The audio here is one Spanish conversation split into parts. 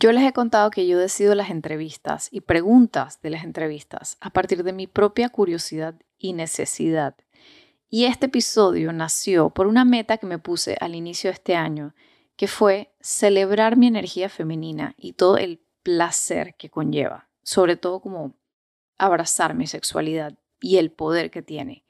Yo les he contado que yo decido las entrevistas y preguntas de las entrevistas a partir de mi propia curiosidad y necesidad. Y este episodio nació por una meta que me puse al inicio de este año, que fue celebrar mi energía femenina y todo el placer que conlleva, sobre todo como abrazar mi sexualidad y el poder que tiene.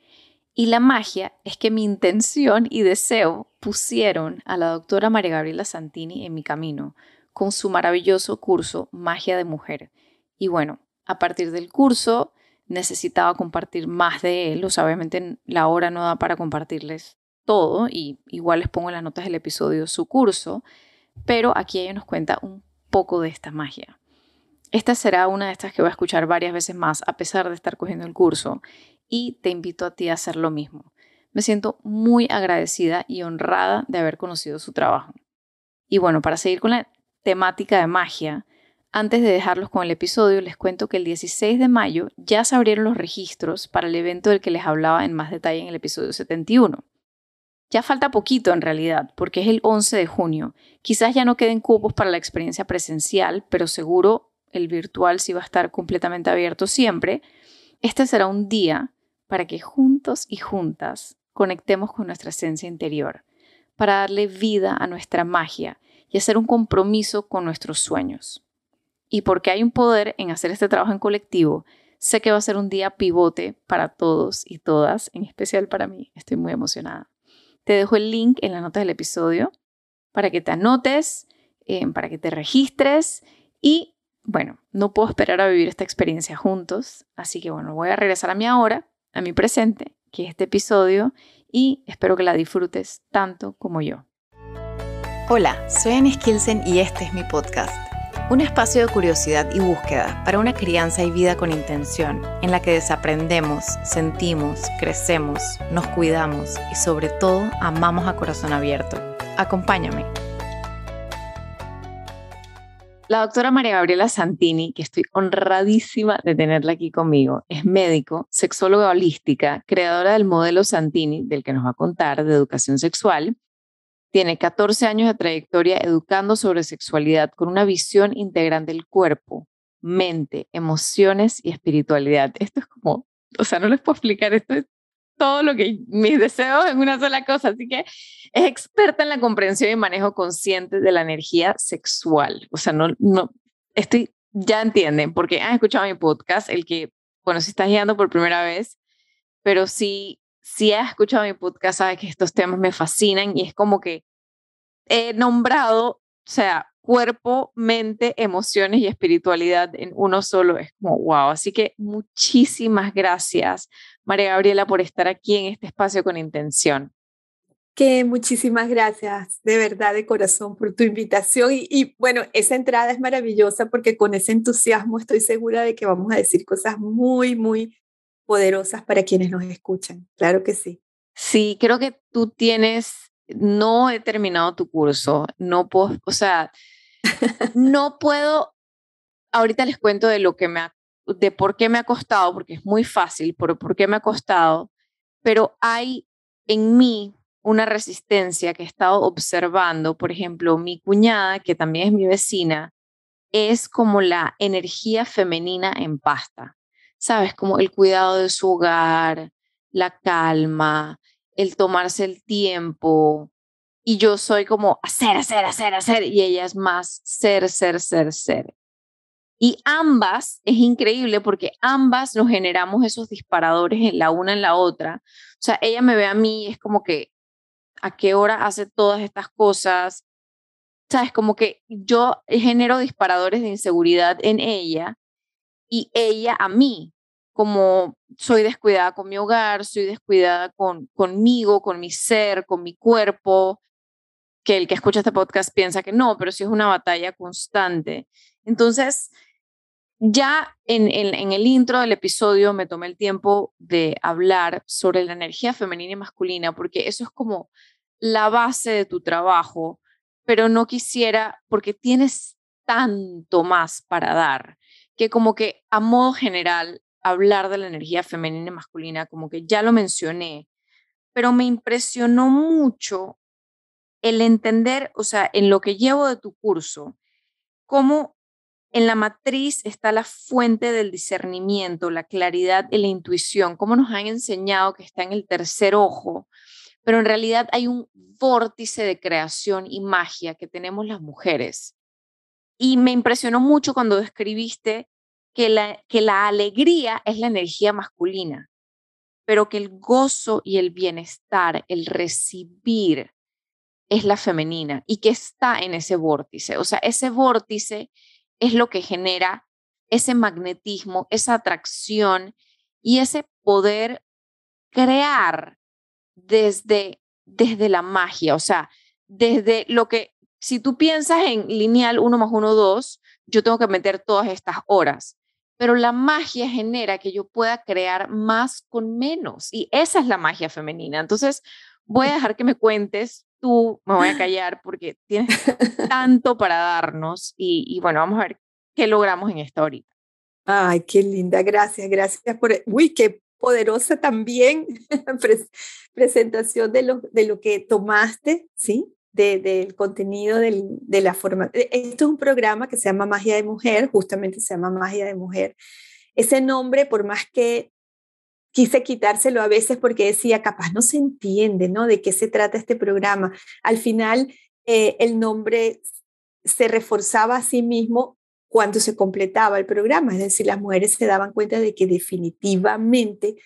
Y la magia es que mi intención y deseo pusieron a la doctora María Gabriela Santini en mi camino con su maravilloso curso Magia de Mujer. Y bueno, a partir del curso necesitaba compartir más de él, o sea, obviamente la hora no da para compartirles todo y igual les pongo en las notas del episodio su curso, pero aquí ella nos cuenta un poco de esta magia. Esta será una de estas que voy a escuchar varias veces más a pesar de estar cogiendo el curso y te invito a ti a hacer lo mismo. Me siento muy agradecida y honrada de haber conocido su trabajo. Y bueno, para seguir con la temática de magia, antes de dejarlos con el episodio, les cuento que el 16 de mayo ya se abrieron los registros para el evento del que les hablaba en más detalle en el episodio 71. Ya falta poquito en realidad, porque es el 11 de junio. Quizás ya no queden cupos para la experiencia presencial, pero seguro el virtual sí va a estar completamente abierto siempre. Este será un día para que juntos y juntas conectemos con nuestra esencia interior, para darle vida a nuestra magia y hacer un compromiso con nuestros sueños. Y porque hay un poder en hacer este trabajo en colectivo, sé que va a ser un día pivote para todos y todas, en especial para mí. Estoy muy emocionada. Te dejo el link en la nota del episodio para que te anotes, eh, para que te registres y bueno, no puedo esperar a vivir esta experiencia juntos, así que bueno, voy a regresar a mi ahora, a mi presente, que es este episodio, y espero que la disfrutes tanto como yo. Hola, soy Anne Skilsen y este es mi podcast. Un espacio de curiosidad y búsqueda para una crianza y vida con intención, en la que desaprendemos, sentimos, crecemos, nos cuidamos y sobre todo amamos a corazón abierto. Acompáñame. La doctora María Gabriela Santini, que estoy honradísima de tenerla aquí conmigo, es médico, sexóloga holística, creadora del modelo Santini, del que nos va a contar, de educación sexual, tiene 14 años de trayectoria educando sobre sexualidad con una visión integral del cuerpo, mente, emociones y espiritualidad. Esto es como, o sea, no les puedo explicar, esto es todo lo que mis deseos en una sola cosa. Así que es experta en la comprensión y manejo consciente de la energía sexual. O sea, no, no, estoy, ya entienden, porque han escuchado mi podcast, el que, bueno, si estás guiando por primera vez, pero sí si has escuchado mi podcast, sabes que estos temas me fascinan y es como que he nombrado, o sea, cuerpo, mente, emociones y espiritualidad en uno solo. Es como, wow. Así que muchísimas gracias, María Gabriela, por estar aquí en este espacio con intención. Que muchísimas gracias, de verdad, de corazón, por tu invitación. Y, y, bueno, esa entrada es maravillosa porque con ese entusiasmo estoy segura de que vamos a decir cosas muy, muy poderosas para quienes nos escuchan. Claro que sí. Sí, creo que tú tienes, no he terminado tu curso, no puedo, o sea, no puedo, ahorita les cuento de lo que me ha, de por qué me ha costado, porque es muy fácil, por, por qué me ha costado, pero hay en mí una resistencia que he estado observando, por ejemplo, mi cuñada, que también es mi vecina, es como la energía femenina en pasta. ¿Sabes? Como el cuidado de su hogar, la calma, el tomarse el tiempo. Y yo soy como hacer, hacer, hacer, hacer. Y ella es más ser, ser, ser, ser. Y ambas, es increíble porque ambas nos generamos esos disparadores en la una en la otra. O sea, ella me ve a mí es como que, ¿a qué hora hace todas estas cosas? ¿Sabes? Como que yo genero disparadores de inseguridad en ella y ella a mí, como soy descuidada con mi hogar, soy descuidada con, conmigo, con mi ser, con mi cuerpo, que el que escucha este podcast piensa que no, pero sí es una batalla constante. Entonces, ya en, en, el intro del episodio me tomé el tiempo de hablar sobre la energía femenina y masculina, porque eso es como la base de tu trabajo, pero no quisiera, porque tienes tanto más para dar que como que a modo general hablar de la energía femenina y masculina, como que ya lo mencioné, pero me impresionó mucho el entender, o sea, en lo que llevo de tu curso, cómo en la matriz está la fuente del discernimiento, la claridad y la intuición, cómo nos han enseñado que está en el tercer ojo, pero en realidad hay un vórtice de creación y magia que tenemos las mujeres. Y me impresionó mucho cuando describiste que la, que la alegría es la energía masculina, pero que el gozo y el bienestar, el recibir, es la femenina y que está en ese vórtice. O sea, ese vórtice es lo que genera ese magnetismo, esa atracción y ese poder crear desde, desde la magia, o sea, desde lo que, si tú piensas en lineal 1 más 1, 2, yo tengo que meter todas estas horas, pero la magia genera que yo pueda crear más con menos y esa es la magia femenina. Entonces, voy a dejar que me cuentes tú, me voy a callar porque tienes tanto para darnos y, bueno, vamos a ver qué logramos en esta horita. Ay, qué linda, gracias, gracias por, uy, qué poderosa también presentación de lo, de lo que tomaste, ¿sí? Del contenido de la forma. E, esto es un programa que se llama Magia de Mujer, justamente se llama Magia de Mujer. Ese nombre, por más que quise quitárselo a veces porque decía, capaz no se entiende, ¿no? De qué se trata este programa. Al final, eh, el nombre se reforzaba a sí mismo cuando se completaba el programa, es decir, las mujeres se daban cuenta de que definitivamente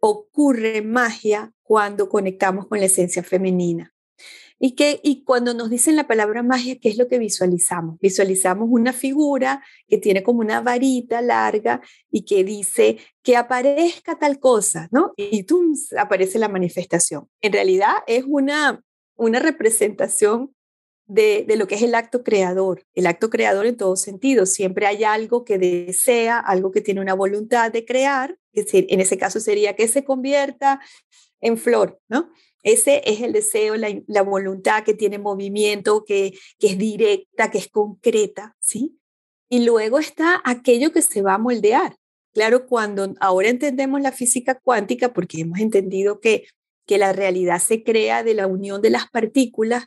ocurre magia cuando conectamos con la esencia femenina. Y, que, y cuando nos dicen la palabra magia, ¿qué es lo que visualizamos? Visualizamos una figura que tiene como una varita larga y que dice que aparezca tal cosa, ¿no? Y tú aparece la manifestación. En realidad es una, una representación de, de, lo que es el acto creador, el acto creador en todo sentido. Siempre hay algo que desea, algo que tiene una voluntad de crear, que en ese caso sería que se convierta en flor, ¿no? Ese es el deseo, la, voluntad que tiene movimiento, que, que es directa, que es concreta, ¿sí? Y luego está aquello que se va a moldear. Claro, cuando ahora entendemos la física cuántica, porque hemos entendido que, que la realidad se crea de la unión de las partículas,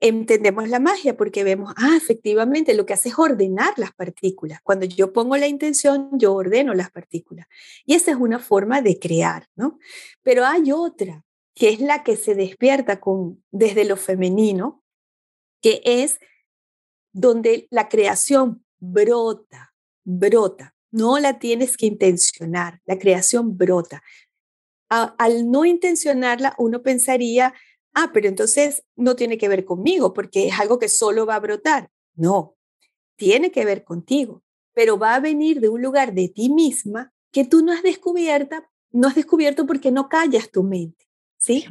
entendemos la magia porque vemos, ah, efectivamente, lo que hace es ordenar las partículas. Cuando yo pongo la intención, yo ordeno las partículas. Y esa es una forma de crear, ¿no? Pero hay otra, que es la que se despierta con, desde lo femenino, que es donde la creación brota, brota. No la tienes que intencionar, la creación brota. al no intencionarla, uno pensaría, ah, pero entonces no tiene que ver conmigo porque es algo que solo va a brotar. No, tiene que ver contigo, pero va a venir de un lugar de ti misma que tú no has descubierto, no has descubierto porque no callas tu mente. ¿Sí?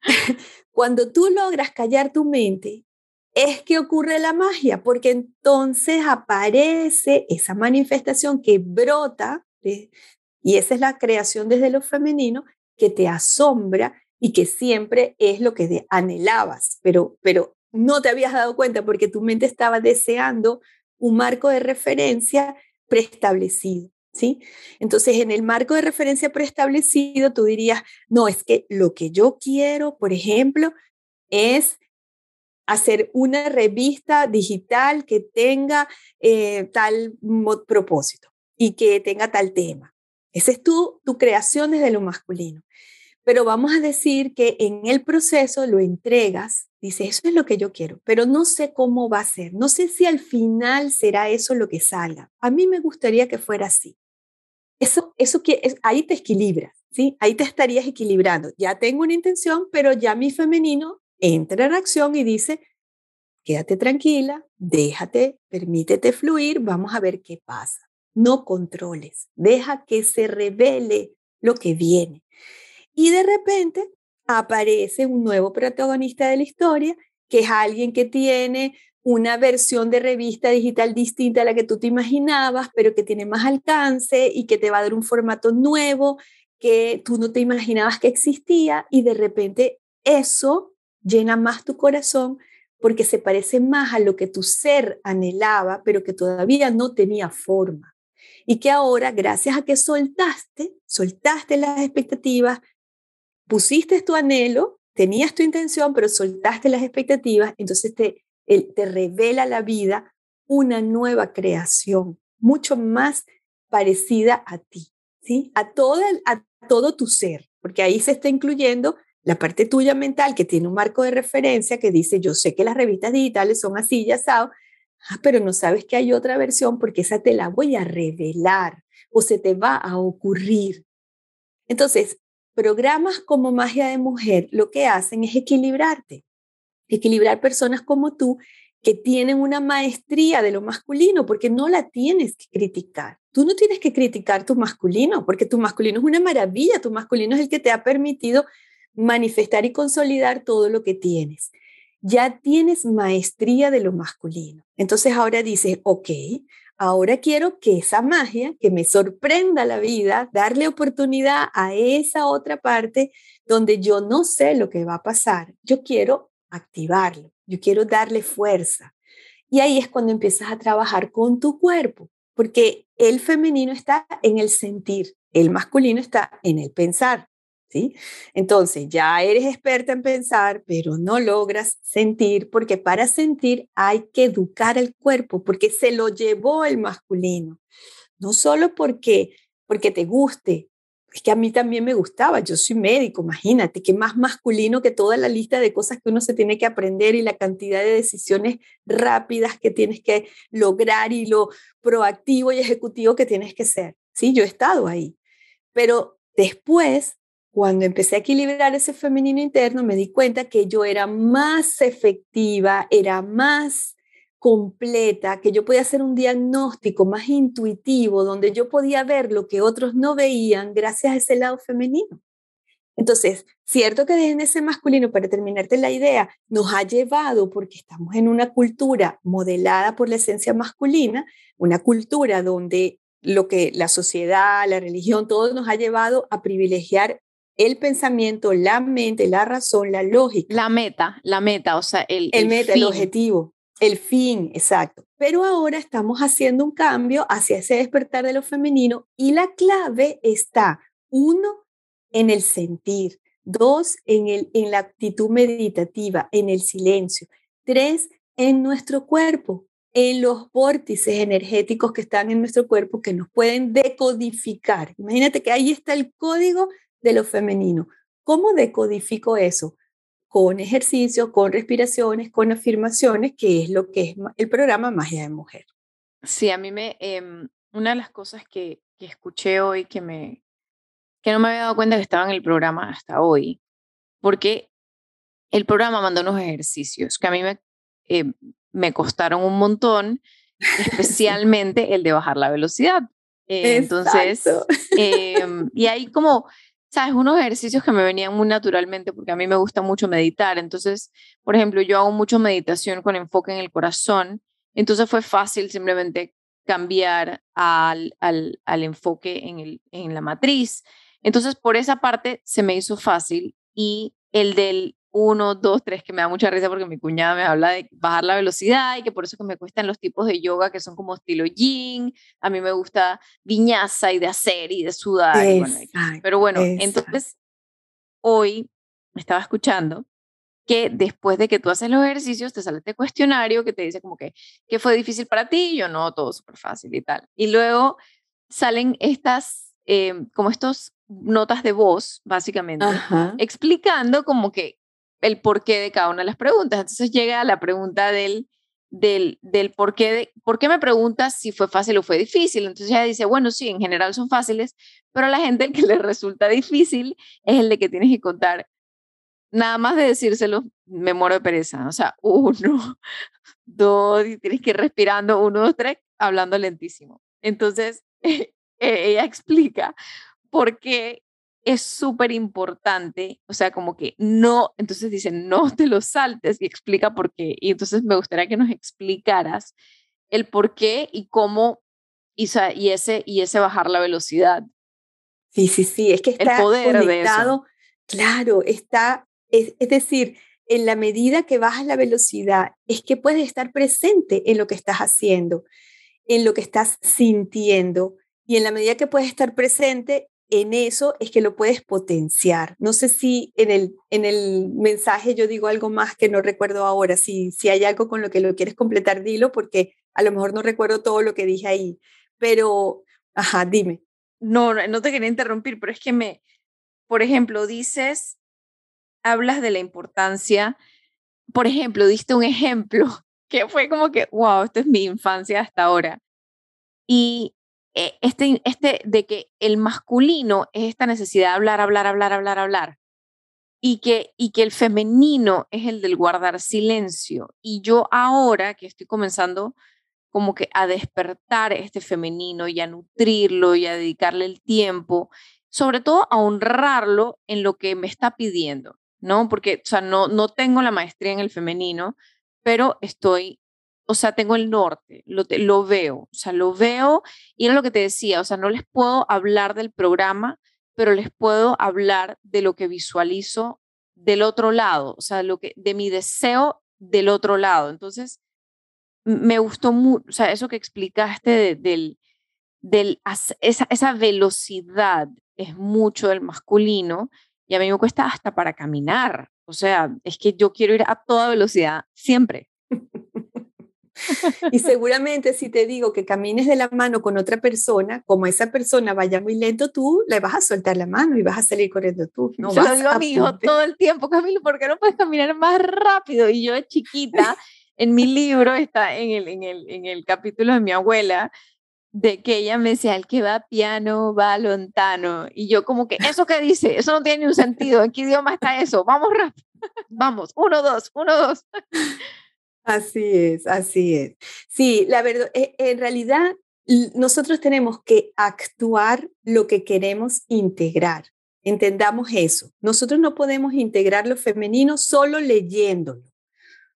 Cuando tú logras callar tu mente, es que ocurre la magia, porque entonces aparece esa manifestación que brota, y esa es la creación desde lo femenino, que te asombra y que siempre es lo que anhelabas, pero, pero no te habías dado cuenta porque tu mente estaba deseando un marco de referencia preestablecido. Entonces, en el marco de referencia preestablecido, tú dirías, no, es que lo que yo quiero, por ejemplo, es hacer una revista digital que tenga eh, tal propósito y que tenga tal tema. Esa es tu, tu creación desde lo masculino. Pero vamos a decir que en el proceso lo entregas, dices, eso es lo que yo quiero, pero no sé cómo va a ser, no sé si al final será eso lo que salga. A mí me gustaría que fuera así. Eso, eso que es, ahí te equilibras, ¿sí? Ahí te estarías equilibrando. Ya tengo una intención, pero ya mi femenino entra en acción y dice, quédate tranquila, déjate, permítete fluir, vamos a ver qué pasa. No controles, deja que se revele lo que viene. Y de repente aparece un nuevo protagonista de la historia, que es alguien que tiene una versión de revista digital distinta a la que tú te imaginabas, pero que tiene más alcance y que te va a dar un formato nuevo que tú no te imaginabas que existía y de repente eso llena más tu corazón porque se parece más a lo que tu ser anhelaba, pero que todavía no tenía forma. Y que ahora, gracias a que soltaste, soltaste las expectativas, pusiste tu anhelo, tenías tu intención, pero soltaste las expectativas, entonces te, Él te revela la vida una nueva creación, mucho más parecida a ti, ¿sí? A todo, a todo tu ser, porque ahí se está incluyendo la parte tuya mental que tiene un marco de referencia que dice, yo sé que las revistas digitales son así, ya sabes, ah, pero no sabes que hay otra versión porque esa te la voy a revelar o se te va a ocurrir. Entonces, programas como Magia de Mujer lo que hacen es equilibrarte, equilibrar personas como tú que tienen una maestría de lo masculino, porque no la tienes que criticar. Tú no tienes que criticar tu masculino, porque tu masculino es una maravilla, tu masculino es el que te ha permitido manifestar y consolidar todo lo que tienes. Ya tienes maestría de lo masculino. Entonces ahora dices, ok, ahora quiero que esa magia, que me sorprenda la vida, darle oportunidad a esa otra parte donde yo no sé lo que va a pasar. Yo quiero activarlo, yo quiero darle fuerza. Y ahí es cuando empiezas a trabajar con tu cuerpo, porque el femenino está en el sentir, el masculino está en el pensar. ¿Sí? Entonces, ya eres experta en pensar, pero no logras sentir, porque para sentir hay que educar el cuerpo, porque se lo llevó el masculino. No solo porque, porque te guste, es que a mí también me gustaba, yo soy médico, imagínate, que más masculino que toda la lista de cosas que uno se tiene que aprender y la cantidad de decisiones rápidas que tienes que lograr y lo proactivo y ejecutivo que tienes que ser. Sí, yo he estado ahí, pero después, cuando empecé a equilibrar ese femenino interno, me di cuenta que yo era más efectiva, era más completa, que yo podía hacer un diagnóstico más intuitivo, donde yo podía ver lo que otros no veían gracias a ese lado femenino. Entonces, cierto que en ese masculino, para terminarte la idea, nos ha llevado, porque estamos en una cultura modelada por la esencia masculina, una cultura donde lo que la sociedad, la religión, todo nos ha llevado a privilegiar el pensamiento, la mente, la razón, la lógica. La meta, la meta, o sea, el, el, meta, el objetivo. El fin, exacto. Pero ahora estamos haciendo un cambio hacia ese despertar de lo femenino y la clave está, uno, en el sentir, dos, en, el, en la actitud meditativa, en el silencio, tres, en nuestro cuerpo, en los vórtices energéticos que están en nuestro cuerpo que nos pueden decodificar. Imagínate que ahí está el código de lo femenino. ¿Cómo decodifico eso? Con ejercicios, con respiraciones, con afirmaciones, que es lo que es el programa Magia de Mujer. Sí, a mí me, em, una de las cosas que, que, escuché hoy que, me, que no me había dado cuenta que estaba en el programa hasta hoy, porque el programa mandó unos ejercicios que a mí me, em, me costaron un montón, especialmente el de bajar la velocidad. Eh, entonces, em, y ahí como sabes, unos ejercicios que me venían muy naturalmente porque a mí me gusta mucho meditar. Entonces, por ejemplo, yo hago mucho meditación con enfoque en el corazón. Entonces fue fácil simplemente cambiar al, al, al enfoque en, el, en la matriz. Entonces, por esa parte se me hizo fácil y el del uno, dos, tres, que me da mucha risa porque mi cuñada me habla de bajar la velocidad y que por eso que me cuestan los tipos de yoga que son como estilo yin. A mí me gusta viñaza y de hacer y de sudar. pero bueno, entonces hoy estaba escuchando que después de que tú haces los ejercicios te sale este cuestionario que te dice como que, ¿qué fue difícil para ti? Y yo no, todo súper fácil y tal. Y luego salen estas, eh, como estos notas de voz, básicamente, explicando como que el porqué de cada una de las preguntas. Entonces llega a la pregunta del, del, del por, qué de, por qué me preguntas si fue fácil o fue difícil. Entonces ella dice, bueno, sí, en general son fáciles, pero a la gente el que le resulta difícil es el de que tienes que contar. Nada más de decírselo, me muero de pereza. O sea, uno, dos, y tienes que ir respirando, uno, dos, tres, hablando lentísimo. Entonces, ella explica por qué es súper importante, o sea, como que no, entonces dicen, no te lo saltes y explica por qué. Y entonces me gustaría que nos explicaras el por qué y cómo, y, y ese, y ese bajar la velocidad. Sí, sí, sí, es que está el poder conectado, claro, está, es, es decir, en la medida que bajas la velocidad, es que puedes estar presente en lo que estás haciendo, en lo que estás sintiendo, y en la medida que puedes estar presente, en eso es que lo puedes potenciar. No sé si en el, en el mensaje yo digo algo más que no recuerdo ahora. Si, si hay algo con lo que lo quieres completar, dilo, porque a lo mejor no recuerdo todo lo que dije ahí. Pero, ajá, dime. No, no te quería interrumpir, pero es que me, por ejemplo, dices, hablas de la importancia, por ejemplo, diste un ejemplo que fue como que, wow, esto es mi infancia hasta ahora. Y este, este de que el masculino es esta necesidad de hablar, hablar, hablar, hablar, hablar. Y que, y que el femenino es el del guardar silencio. Y yo ahora que estoy comenzando como que a despertar este femenino y a nutrirlo y a dedicarle el tiempo, sobre todo a honrarlo en lo que me está pidiendo, ¿no? Porque, o sea, no, no tengo la maestría en el femenino, pero estoy o sea, tengo el norte, lo, veo, o sea, lo veo y era lo que te decía, o sea, no les puedo hablar del programa, pero les puedo hablar de lo que visualizo del otro lado, o sea, lo que, de mi deseo del otro lado. Entonces, me gustó mucho, o sea, eso que explicaste del, del, esa, esa velocidad es mucho del masculino y a mí me cuesta hasta para caminar. O sea, es que yo quiero ir a toda velocidad siempre. Y seguramente si te digo que camines de la mano con otra persona, como esa persona vaya muy lento, tú le vas a soltar la mano y vas a salir corriendo tú. No yo lo digo a mi hijo todo el tiempo, Camilo, ¿por qué no puedes caminar más rápido? Y yo chiquita, en mi libro, está en el, en el, en el capítulo de mi abuela, de que ella me decía, el que va piano va lontano. Y yo como que, ¿eso qué dice? Eso no tiene ni un sentido. ¿En qué idioma está eso? Vamos rápido. Vamos, uno, dos, uno, dos. Así es, así es. Sí, la verdad, e, en realidad nosotros tenemos que actuar lo que queremos integrar. Entendamos eso. Nosotros no podemos integrar lo femenino solo leyéndolo,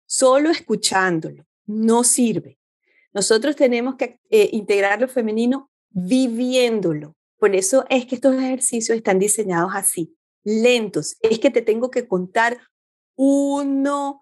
solo escuchándolo. No sirve. Nosotros tenemos que eh, integrar lo femenino viviéndolo. Por eso es que estos ejercicios están diseñados así, lentos. Es que te tengo que contar uno,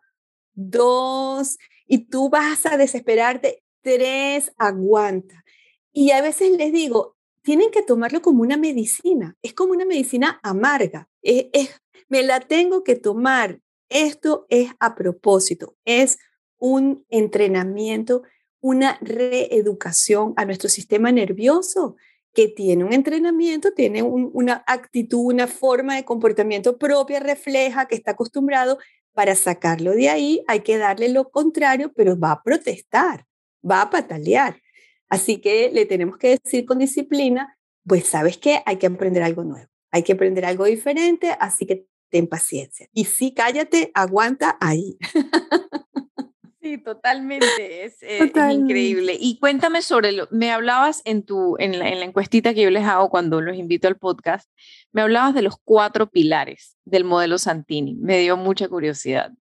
dos, y tú vas a desesperarte, tres, aguanta. Y a veces les digo, tienen que tomarlo como una medicina, es como una medicina amarga, es, me la tengo que tomar. Esto es a propósito, es un entrenamiento, una reeducación a nuestro sistema nervioso que tiene un entrenamiento, tiene una actitud, una forma de comportamiento propia, refleja, que está acostumbrado para sacarlo de ahí hay que darle lo contrario, pero va a protestar, va a patalear. Así que le tenemos que decir con disciplina, pues sabes qué, hay que aprender algo nuevo, hay que aprender algo diferente, así que ten paciencia. Y sí, cállate, aguanta ahí. Sí, totalmente, es, eh, increíble. Y cuéntame sobre lo, me hablabas en, tu, en la, en, la, encuestita que yo les hago cuando los invito al podcast, me hablabas de los cuatro pilares del modelo Santini, me dio mucha curiosidad.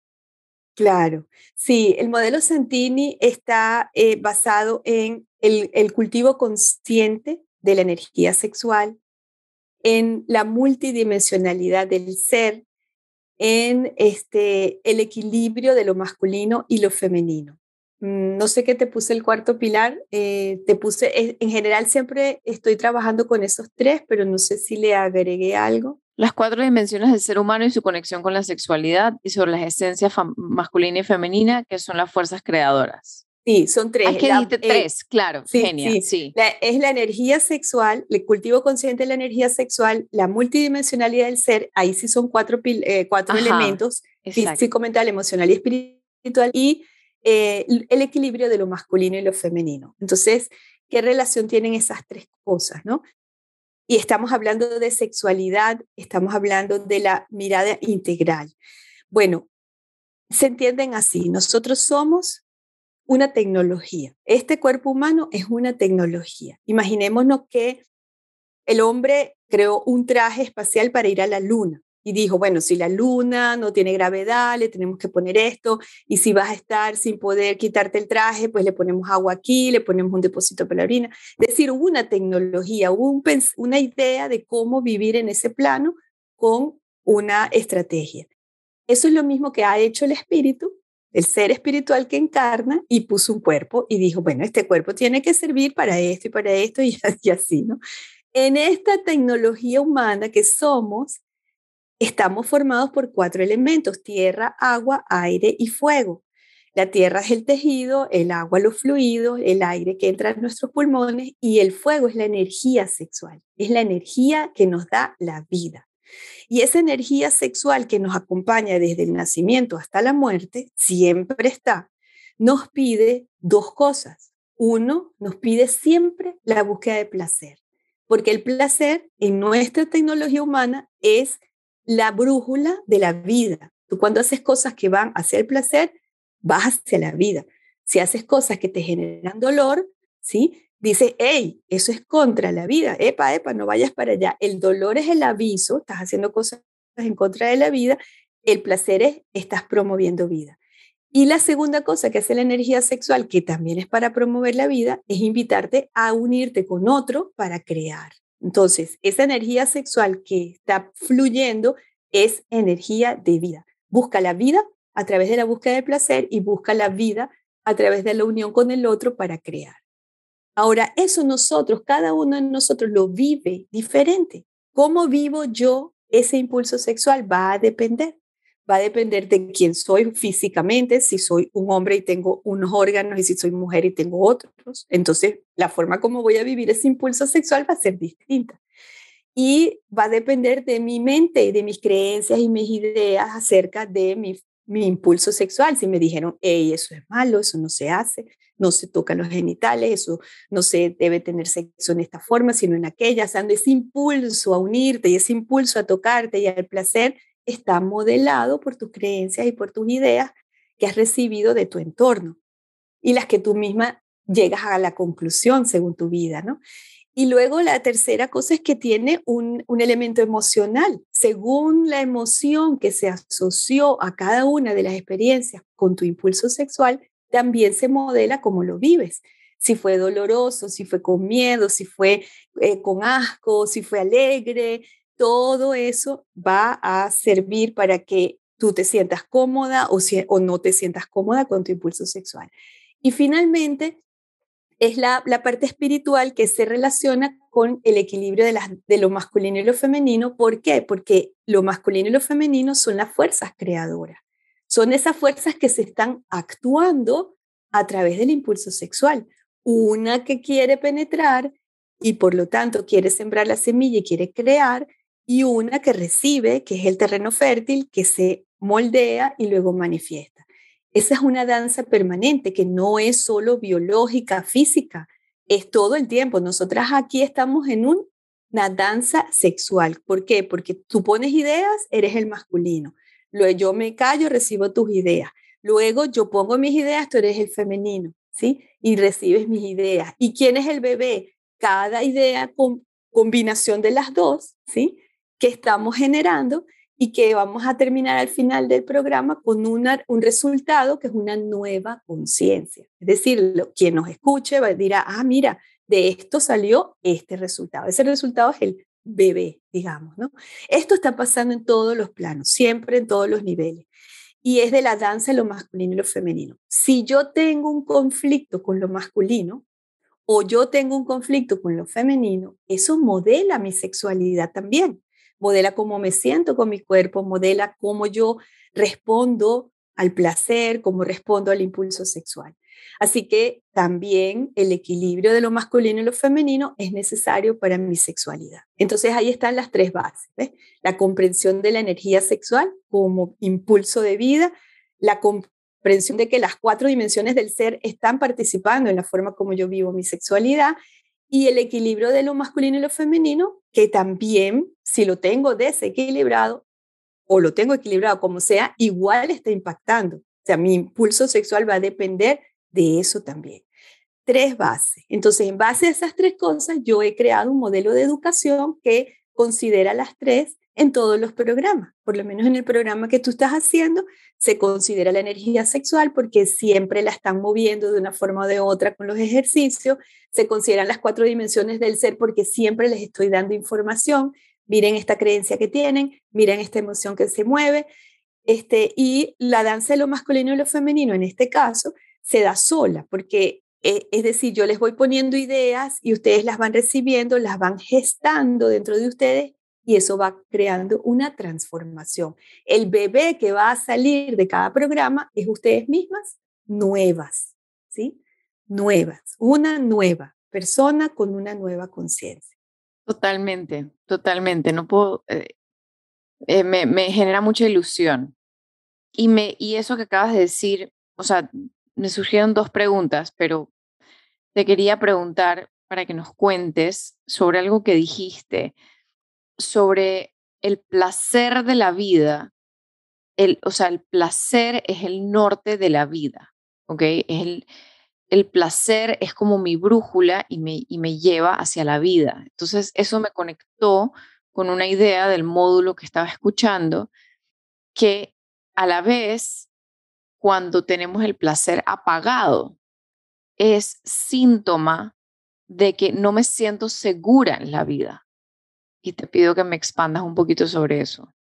Claro, sí, el modelo Santini está eh, basado en el, el cultivo consciente de la energía sexual, en la multidimensionalidad del ser, en este, el equilibrio de lo masculino y lo femenino. Mm, no sé qué te puse el cuarto pilar, eh, te puse, eh, en general siempre estoy trabajando con esos tres, pero no sé si le agregué algo. Las cuatro dimensiones del ser humano y su conexión con la sexualidad y sobre las esencias masculina y femenina, que son las fuerzas creadoras. Sí, son tres. Es que la, eh, tres, claro, sí, genial, sí. es la energía sexual, el cultivo consciente de la energía sexual, la multidimensionalidad del ser, ahí sí son cuatro, eh, cuatro elementos, físico, mental, emocional y espiritual, y eh, el equilibrio de lo masculino y lo femenino. Entonces, ¿qué relación tienen esas tres cosas, no? Y estamos hablando de sexualidad, estamos hablando de la mirada integral. Bueno, se entienden así, nosotros somos una tecnología. Este cuerpo humano es una tecnología. Imaginémonos que el hombre creó un traje espacial para ir a la luna y dijo, bueno, si la luna no tiene gravedad, le tenemos que poner esto, y si vas a estar sin poder quitarte el traje, pues le ponemos agua aquí, le ponemos un depósito para la orina. Es decir, hubo una tecnología, hubo una idea de cómo vivir en ese plano con una estrategia. Eso es lo mismo que ha hecho el espíritu el ser espiritual que encarna y puso un cuerpo y dijo, bueno, este cuerpo tiene que servir para esto y para esto y, así, ¿no? En esta tecnología humana que somos, estamos formados por cuatro elementos, tierra, agua, aire y fuego. La tierra es el tejido, el agua los fluidos, el aire que entra en nuestros pulmones y el fuego es la energía sexual, es la energía que nos da la vida. Y esa energía sexual que nos acompaña desde el nacimiento hasta la muerte, siempre está, nos pide dos cosas. Uno, nos pide siempre la búsqueda de placer, porque el placer en nuestra tecnología humana es la brújula de la vida. Tú cuando haces cosas que van hacia el placer, vas hacia la vida. Si haces cosas que te generan dolor, ¿sí? Dice, hey, eso es contra la vida, epa, epa, no vayas para allá. El dolor es el aviso, estás haciendo cosas en contra de la vida, el placer es, estás promoviendo vida. Y la segunda cosa que hace la energía sexual, que también es para promover la vida, es invitarte a unirte con otro para crear. Entonces, esa energía sexual que está fluyendo es energía de vida. Busca la vida a través de la búsqueda del placer y busca la vida a través de la unión con el otro para crear. Ahora, eso nosotros, cada uno de nosotros lo vive diferente. ¿Cómo vivo yo ese impulso sexual? Va a depender. Va a depender de quién soy físicamente, si soy un hombre y tengo unos órganos y si soy mujer y tengo otros. Entonces, la forma como voy a vivir ese impulso sexual va a ser distinta. Y va a depender de mi mente, de mis creencias y mis ideas acerca de mi mi impulso sexual, si me dijeron, hey, eso es malo, eso no se hace, no se tocan los genitales, eso no se debe tener sexo en esta forma, sino en aquella, o ese impulso a unirte y ese impulso a tocarte y al placer está modelado por tus creencias y por tus ideas que has recibido de tu entorno y las que tú misma llegas a la conclusión según tu vida, ¿no? Y luego la tercera cosa es que tiene un, elemento emocional. Según la emoción que se asoció a cada una de las experiencias con tu impulso sexual, también se modela cómo lo vives. Si fue doloroso, si fue con miedo, si fue eh, con asco, si fue alegre, todo eso va a servir para que tú te sientas cómoda o, no te sientas cómoda con tu impulso sexual. Y finalmente, es la, parte espiritual que se relaciona con el equilibrio de, de lo masculino y lo femenino. ¿Por qué? Porque lo masculino y lo femenino son las fuerzas creadoras. Son esas fuerzas que se están actuando a través del impulso sexual. Una que quiere penetrar y por lo tanto quiere sembrar la semilla y quiere crear, y una que recibe, que es el terreno fértil, que se moldea y luego manifiesta. Esa es una danza permanente que no es solo biológica, física, es todo el tiempo. Nosotras aquí estamos en una danza sexual. ¿Por qué? Porque tú pones ideas, eres el masculino. Luego yo me callo, recibo tus ideas. Luego yo pongo mis ideas, tú eres el femenino, ¿sí? Y recibes mis ideas. ¿Y quién es el bebé? Cada idea con combinación de las dos, ¿sí? Que estamos generando y que vamos a terminar al final del programa con un resultado que es una nueva conciencia. Es decir, quien nos escuche va, dirá, ah, mira, de esto salió este resultado. Ese resultado es el bebé, digamos, ¿no? Esto está pasando en todos los planos, siempre en todos los niveles. Y es de la danza lo masculino y lo femenino. Si yo tengo un conflicto con lo masculino o yo tengo un conflicto con lo femenino, eso modela mi sexualidad también modela cómo me siento con mi cuerpo, modela cómo yo respondo al placer, cómo respondo al impulso sexual. Así que también el equilibrio de lo masculino y lo femenino es necesario para mi sexualidad. Entonces ahí están las tres bases. La comprensión de la energía sexual como impulso de vida, la comprensión de que las cuatro dimensiones del ser están participando en la forma como yo vivo mi sexualidad y el equilibrio de lo masculino y lo femenino, que también, si lo tengo desequilibrado o lo tengo equilibrado como sea, igual está impactando. O sea, mi impulso sexual va a depender de eso también. Tres bases. Entonces, en base a esas tres cosas, yo he creado un modelo de educación que considera las tres en todos los programas. Por lo menos en el programa que tú estás haciendo, se considera la energía sexual porque siempre la están moviendo de una forma o de otra con los ejercicios. Se consideran las cuatro dimensiones del ser porque siempre les estoy dando información. Miren esta creencia que tienen, miren esta emoción que se mueve. Este, y la danza de lo masculino y lo femenino, en este caso, se da sola, porque Eh, es decir, yo les voy poniendo ideas y ustedes las van recibiendo, las van gestando dentro de ustedes y eso va creando una transformación. El bebé que va a salir de cada programa es ustedes mismas nuevas, ¿sí? Nuevas, una nueva persona con una nueva conciencia. Totalmente, totalmente. No puedo, eh, eh, me, me, genera mucha ilusión. Y, me, y eso que acabas de decir, o sea, me surgieron dos preguntas, pero te quería preguntar para que nos cuentes sobre algo que dijiste, sobre el placer de la vida. El, o sea, el placer es el norte de la vida, ¿ok? el, el placer es como mi brújula y me, y me lleva hacia la vida. Entonces, eso me conectó con una idea del módulo que estaba escuchando, que a la vez cuando tenemos el placer apagado. Es síntoma de que no me siento segura en la vida. Y te pido que me expandas un poquito sobre eso.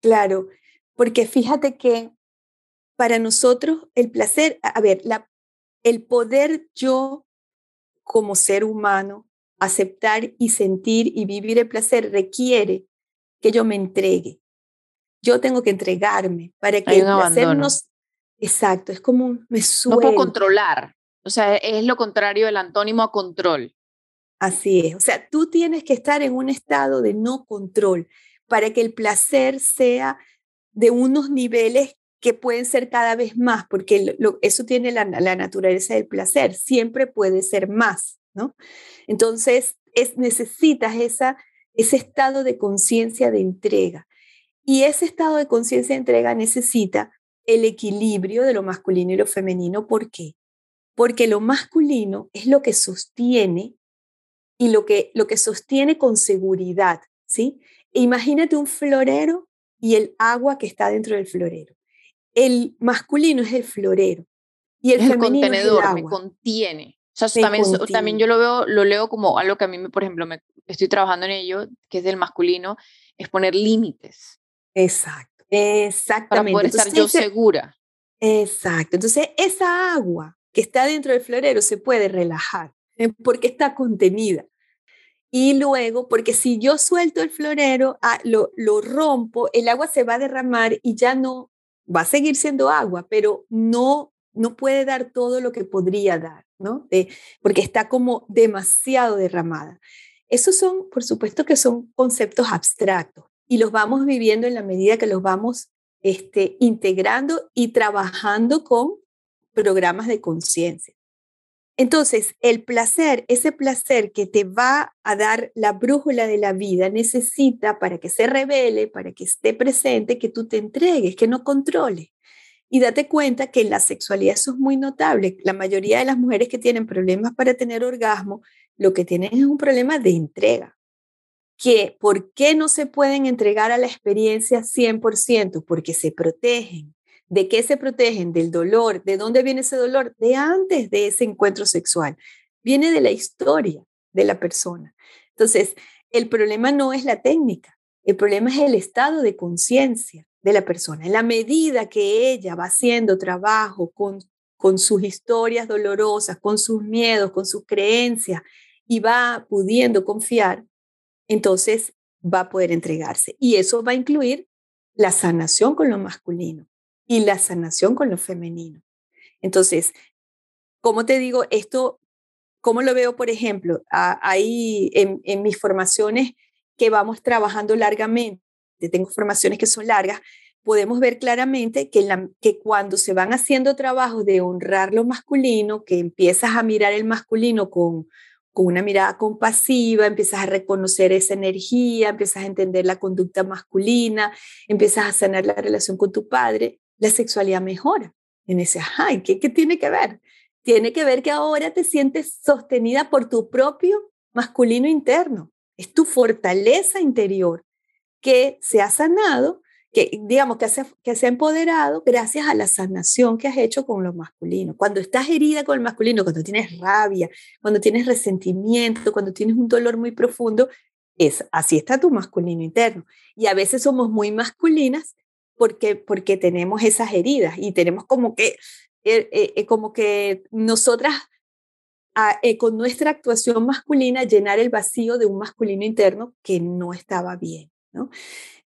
Claro, porque fíjate que para nosotros el placer, a ver, la, el poder yo como ser humano aceptar y sentir y vivir el placer requiere que yo me entregue. Yo tengo que entregarme para que el placer nos, Exacto, es como me suelto. No puedo controlar. O sea, es lo contrario del antónimo a control. Así es. O sea, tú tienes que estar en un estado de no control para que el placer sea de unos niveles que pueden ser cada vez más, porque eso tiene la, naturaleza del placer, siempre puede ser más, ¿no? Entonces, es, necesitas esa, ese estado de conciencia de entrega. Y ese estado de conciencia de entrega necesita el equilibrio de lo masculino y lo femenino. ¿Por qué? Porque lo masculino es lo que sostiene y lo que, lo que sostiene con seguridad, ¿sí? imagínate un florero y el agua que está dentro del florero. El masculino es el florero y el, femenino contenedor, es el agua. me contiene. O sea, también, también yo lo veo, lo leo como algo que a mí, me, por ejemplo, me, estoy trabajando en ello, que es del masculino, es poner límites. Exacto. Exactamente. Para poder estar yo segura. Exacto. Entonces, esa agua que está dentro del florero se puede relajar ¿eh? porque está contenida. Y luego, porque si yo suelto el florero, ah, lo, lo rompo, el agua se va a derramar y ya no va a seguir siendo agua, pero no, no puede dar todo lo que podría dar, ¿no? porque está como demasiado derramada. Esos son, por supuesto que son conceptos abstractos, y los vamos viviendo en la medida que los vamos este, integrando y trabajando con programas de conciencia. Entonces, el placer, ese placer que te va a dar la brújula de la vida, necesita para que se revele, para que esté presente, que tú te entregues, que no controle. Y date cuenta que en la sexualidad eso es muy notable. La mayoría de las mujeres que tienen problemas para tener orgasmo, lo que tienen es un problema de entrega que por qué no se pueden entregar a la experiencia 100%, porque se protegen. ¿De qué se protegen? Del dolor. ¿De dónde viene ese dolor? De antes de ese encuentro sexual. Viene de la historia de la persona. Entonces, el problema no es la técnica, el problema es el estado de conciencia de la persona. En la medida que ella va haciendo trabajo con, con sus historias dolorosas, con sus miedos, con sus creencias, y va pudiendo confiar, entonces va a poder entregarse. Y eso va a incluir la sanación con lo masculino y la sanación con lo femenino. Entonces, como te digo, esto, ¿cómo lo veo, por ejemplo? ahí en, mis formaciones que vamos trabajando largamente, tengo formaciones que son largas, podemos ver claramente que, que cuando se van haciendo trabajos de honrar lo masculino, que empiezas a mirar el masculino con, con una mirada compasiva, empiezas a reconocer esa energía, empiezas a entender la conducta masculina, empiezas a sanar la relación con tu padre, la sexualidad mejora. En ese, ay, ¿qué, ¿qué tiene que ver? Tiene que ver que ahora te sientes sostenida por tu propio masculino interno. Es tu fortaleza interior que se ha sanado que digamos que se, que se ha empoderado gracias a la sanación que has hecho con lo masculino. Cuando estás herida con el masculino, cuando tienes rabia, cuando tienes resentimiento, cuando tienes un dolor muy profundo, es así está tu masculino interno. Y a veces somos muy masculinas porque porque tenemos esas heridas y tenemos como que eh, eh, eh, como que nosotras eh, con nuestra actuación masculina llenar el vacío de un masculino interno que no estaba bien, ¿no?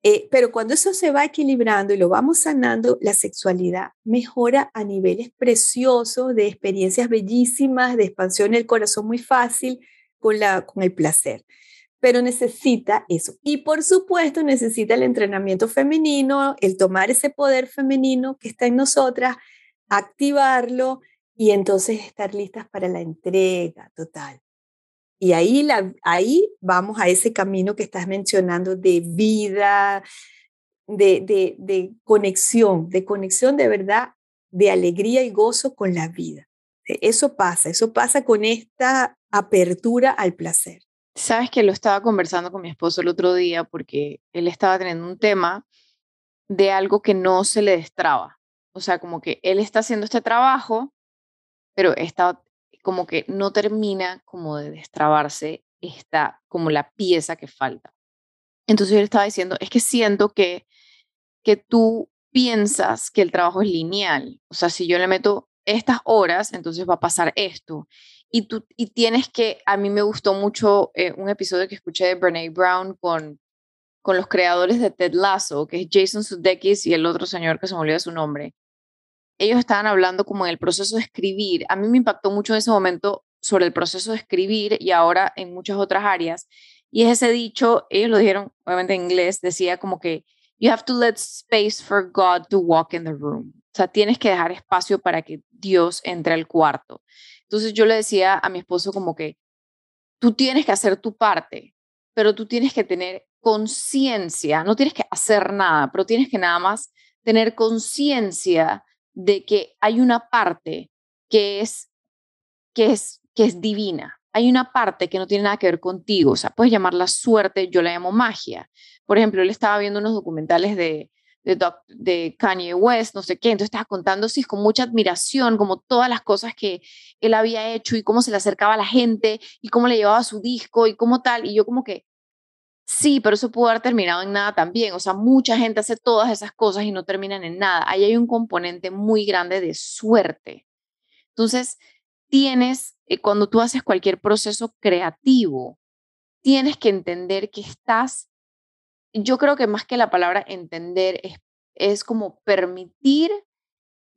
Eh, pero cuando eso se va equilibrando y lo vamos sanando, la sexualidad mejora a niveles preciosos de experiencias bellísimas, de expansión del corazón muy fácil con, la, con el placer. Pero necesita eso. Y por supuesto necesita el entrenamiento femenino, el tomar ese poder femenino que está en nosotras, activarlo y entonces estar listas para la entrega total. Y ahí, ahí vamos a ese camino que estás mencionando de vida, de, de, de conexión, de conexión de verdad, de alegría y gozo con la vida. E, eso pasa, eso pasa con esta apertura al placer. Sabes que lo estaba conversando con mi esposo el otro día porque él estaba teniendo un tema de algo que no se le destraba. O sea, como que él está haciendo este trabajo, pero está como que no termina como de destrabarse esta, como la pieza que falta. Entonces yo le estaba diciendo, es que siento que, que tú piensas que el trabajo es lineal. O sea, si yo le meto estas horas, entonces va a pasar esto. Y, tú, y tienes que, a mí me gustó mucho eh, un episodio que escuché de Brene Brown con, con los creadores de Ted Lasso, que es Jason Sudeikis y el otro señor que se me olvidó su nombre ellos estaban hablando como en el proceso de escribir. A mí me impactó mucho en ese momento sobre el proceso de escribir y ahora en muchas otras áreas. Y es ese dicho, ellos lo dijeron obviamente en inglés, decía como que you have to let space for God to walk in the room. O sea, tienes que dejar espacio para que Dios entre al cuarto. Entonces yo le decía a mi esposo como que tú tienes que hacer tu parte, pero tú tienes que tener conciencia, no tienes que hacer nada, pero tienes que nada más tener conciencia de que hay una parte que es, que es, que es divina. Hay una parte que no tiene nada que ver contigo. O sea, puedes llamarla suerte, yo la llamo magia. Por ejemplo, él estaba viendo unos documentales de, de, Kanye West, no sé qué, entonces estaba contando sí, con mucha admiración, como todas las cosas que él había hecho y cómo se le acercaba a la gente y cómo le llevaba su disco y cómo tal. Y yo como que, Sí, pero eso pudo haber terminado en nada también. O sea, mucha gente hace todas esas cosas y no terminan en nada. Ahí hay un componente muy grande de suerte. Entonces, tienes, eh, cuando tú haces cualquier proceso creativo, tienes que entender que estás, yo creo que más que la palabra entender es, es como permitir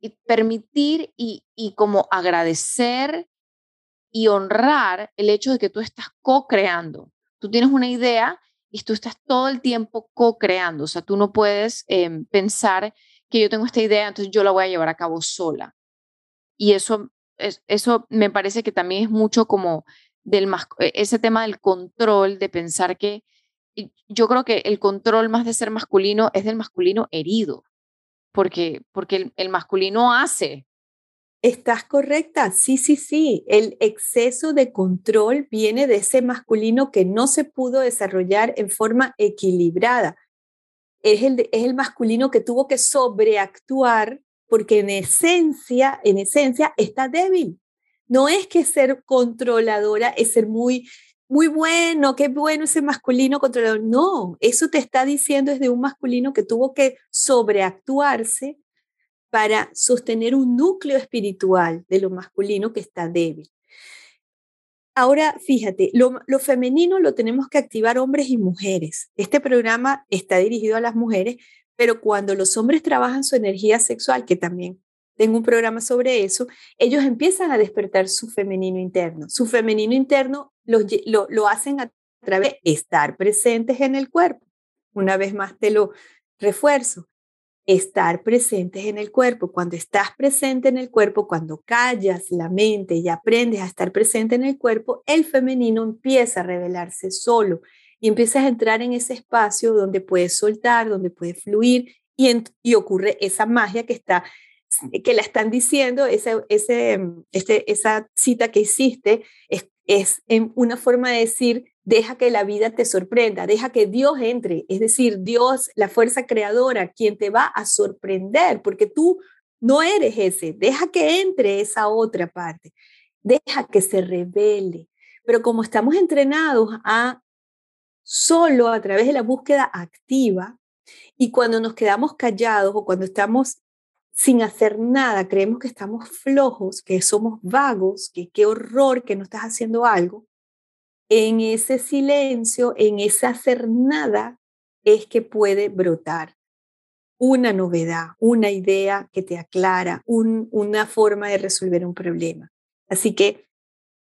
y permitir y, y como agradecer y honrar el hecho de que tú estás co-creando. Tú tienes una idea y tú estás todo el tiempo co-creando, o sea, tú no puedes em, pensar que yo tengo esta idea, entonces yo la voy a llevar a cabo sola. Y eso, es, eso me parece que también es mucho como del e, ese tema del control, de pensar que yo creo que el control más de ser masculino es del masculino herido, porque, porque el masculino hace, Estás correcta, sí, sí, sí. El exceso de control viene de ese masculino que no se pudo desarrollar en forma equilibrada. Es el, es el masculino que tuvo que sobreactuar porque en esencia, en esencia está débil. No es que ser controladora es ser muy, muy bueno, qué bueno ese masculino controlador. No, eso te está diciendo es de un masculino que tuvo que sobreactuarse para sostener un núcleo espiritual de lo masculino que está débil. Ahora, fíjate, lo, femenino lo tenemos que activar hombres y mujeres. Este programa está dirigido a las mujeres, pero cuando los hombres trabajan su energía sexual, que también tengo un programa sobre eso, ellos empiezan a despertar su femenino interno. Su femenino interno lo, hacen a través de estar presentes en el cuerpo. Una vez más te lo refuerzo estar presentes en el cuerpo. Cuando estás presente en el cuerpo, cuando callas la mente y aprendes a estar presente en el cuerpo, el femenino empieza a revelarse solo y empiezas a entrar en ese espacio donde puedes soltar, donde puedes fluir y, y ocurre esa magia que está que la están diciendo, ese, ese, este, esa cita que hiciste es, es en una forma de decir, deja que la vida te sorprenda, deja que Dios entre, es decir, Dios, la fuerza creadora, quien te va a sorprender, porque tú no eres ese, deja que entre esa otra parte, deja que se revele. Pero como estamos entrenados a solo a través de la búsqueda activa y cuando nos quedamos callados o cuando estamos sin hacer nada, creemos que estamos flojos, que somos vagos, que qué horror que no estás haciendo algo, en ese silencio, en ese hacer nada, es que puede brotar una novedad, una idea que te aclara, una forma de resolver un problema. Así que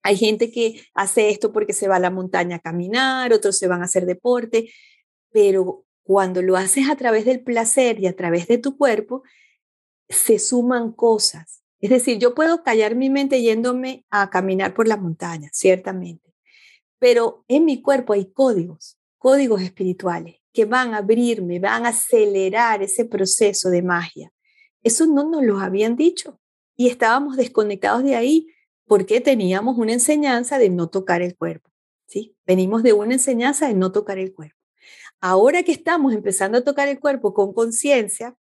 hay gente que hace esto porque se va a la montaña a caminar, otros se van a hacer deporte, pero cuando lo haces a través del placer y a través de tu cuerpo, se suman cosas. Es decir, yo puedo callar mi mente yéndome a caminar por la montaña, ciertamente, pero en mi cuerpo hay códigos, códigos espirituales que van a abrirme, van a acelerar ese proceso de magia. Eso no nos lo habían dicho y estábamos desconectados de ahí porque teníamos una enseñanza de no tocar el cuerpo. ¿sí? Venimos de una enseñanza de no tocar el cuerpo. Ahora que estamos empezando a tocar el cuerpo con conciencia,